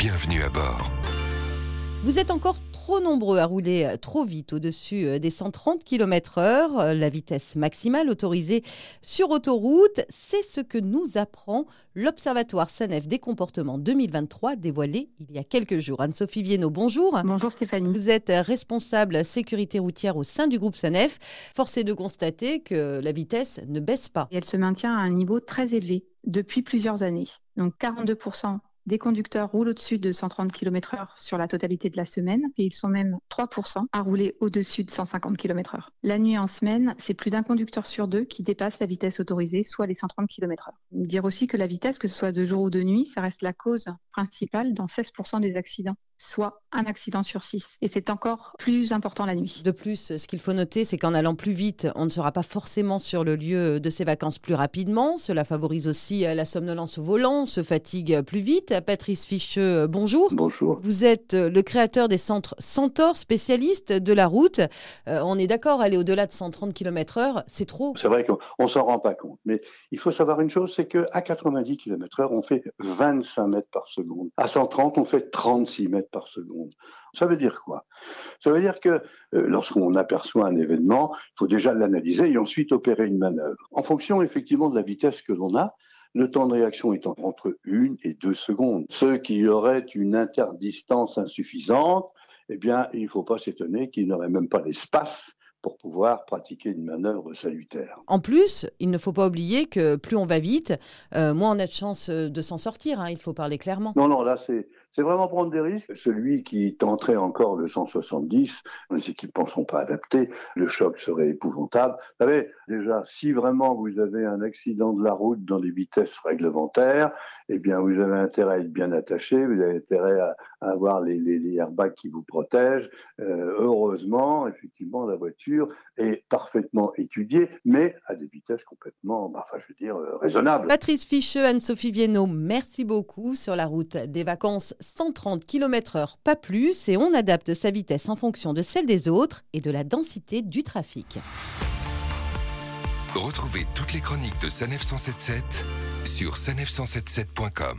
Bienvenue à bord. Vous êtes encore trop nombreux à rouler euh, trop vite au-dessus euh, des 130 km/h. Euh, la vitesse maximale autorisée sur autoroute, c'est ce que nous apprend l'Observatoire SANEF des comportements 2023 dévoilé il y a quelques jours. Anne-Sophie Viennot, bonjour. Bonjour Stéphanie. Vous êtes responsable sécurité routière au sein du groupe SANEF. Force est de constater que la vitesse ne baisse pas. Et elle se maintient à un niveau très élevé depuis plusieurs années. Donc 42% des conducteurs roulent au-dessus de 130 km/h sur la totalité de la semaine et ils sont même 3% à rouler au-dessus de 150 km/h. La nuit en semaine, c'est plus d'un conducteur sur deux qui dépasse la vitesse autorisée, soit les 130 km/h. Dire aussi que la vitesse, que ce soit de jour ou de nuit, ça reste la cause principale dans 16% des accidents soit un accident sur six. Et c'est encore plus important la nuit. De plus, ce qu'il faut noter, c'est qu'en allant plus vite, on ne sera pas forcément sur le lieu de ses vacances plus rapidement. Cela favorise aussi euh, la somnolence au volant, on se fatigue plus vite. Patrice Ficheux, bonjour. Bonjour. Vous êtes euh, le créateur des centres Centaure, spécialiste de la route. Euh, on est d'accord, aller au-delà de 130 km/h, c'est trop. C'est vrai qu'on ne s'en rend pas compte. Mais il faut savoir une chose, c'est qu'à 90 km/h, on fait 25 mètres par seconde. À 130, on fait 36 mètres par seconde. Ça veut dire quoi? Ça veut dire que euh, lorsqu'on aperçoit un événement, il faut déjà l'analyser et ensuite opérer une manœuvre. En fonction effectivement de la vitesse que l'on a, le temps de réaction étant entre une et deux secondes. Ceux qui auraient une interdistance insuffisante, eh bien, il ne faut pas s'étonner qu'ils n'auraient même pas l'espace pour pouvoir pratiquer une manœuvre salutaire. En plus, il ne faut pas oublier que plus on va vite, euh, moins on a de chances de s'en sortir. Hein, il faut parler clairement. Non, non, là, c'est, c'est vraiment prendre des risques. Celui qui tenterait encore le 170, les équipements ne sont pas adaptés, le choc serait épouvantable. Vous savez, déjà, si vraiment vous avez un accident de la route dans les vitesses réglementaires, eh bien, vous avez intérêt à être bien attaché, vous avez intérêt à, avoir les, les, airbags qui vous protègent. Euh, heureusement, effectivement, la voiture est parfaitement étudiée, mais à des vitesses complètement, bah, enfin, je veux dire, euh, raisonnables. Patrice Ficheux, Anne-Sophie Viennot, merci beaucoup. Sur la route des vacances, 130 km/h, pas plus, et on adapte sa vitesse en fonction de celle des autres et de la densité du trafic. Retrouvez toutes les chroniques de Sanef 177 sur sanef177.com.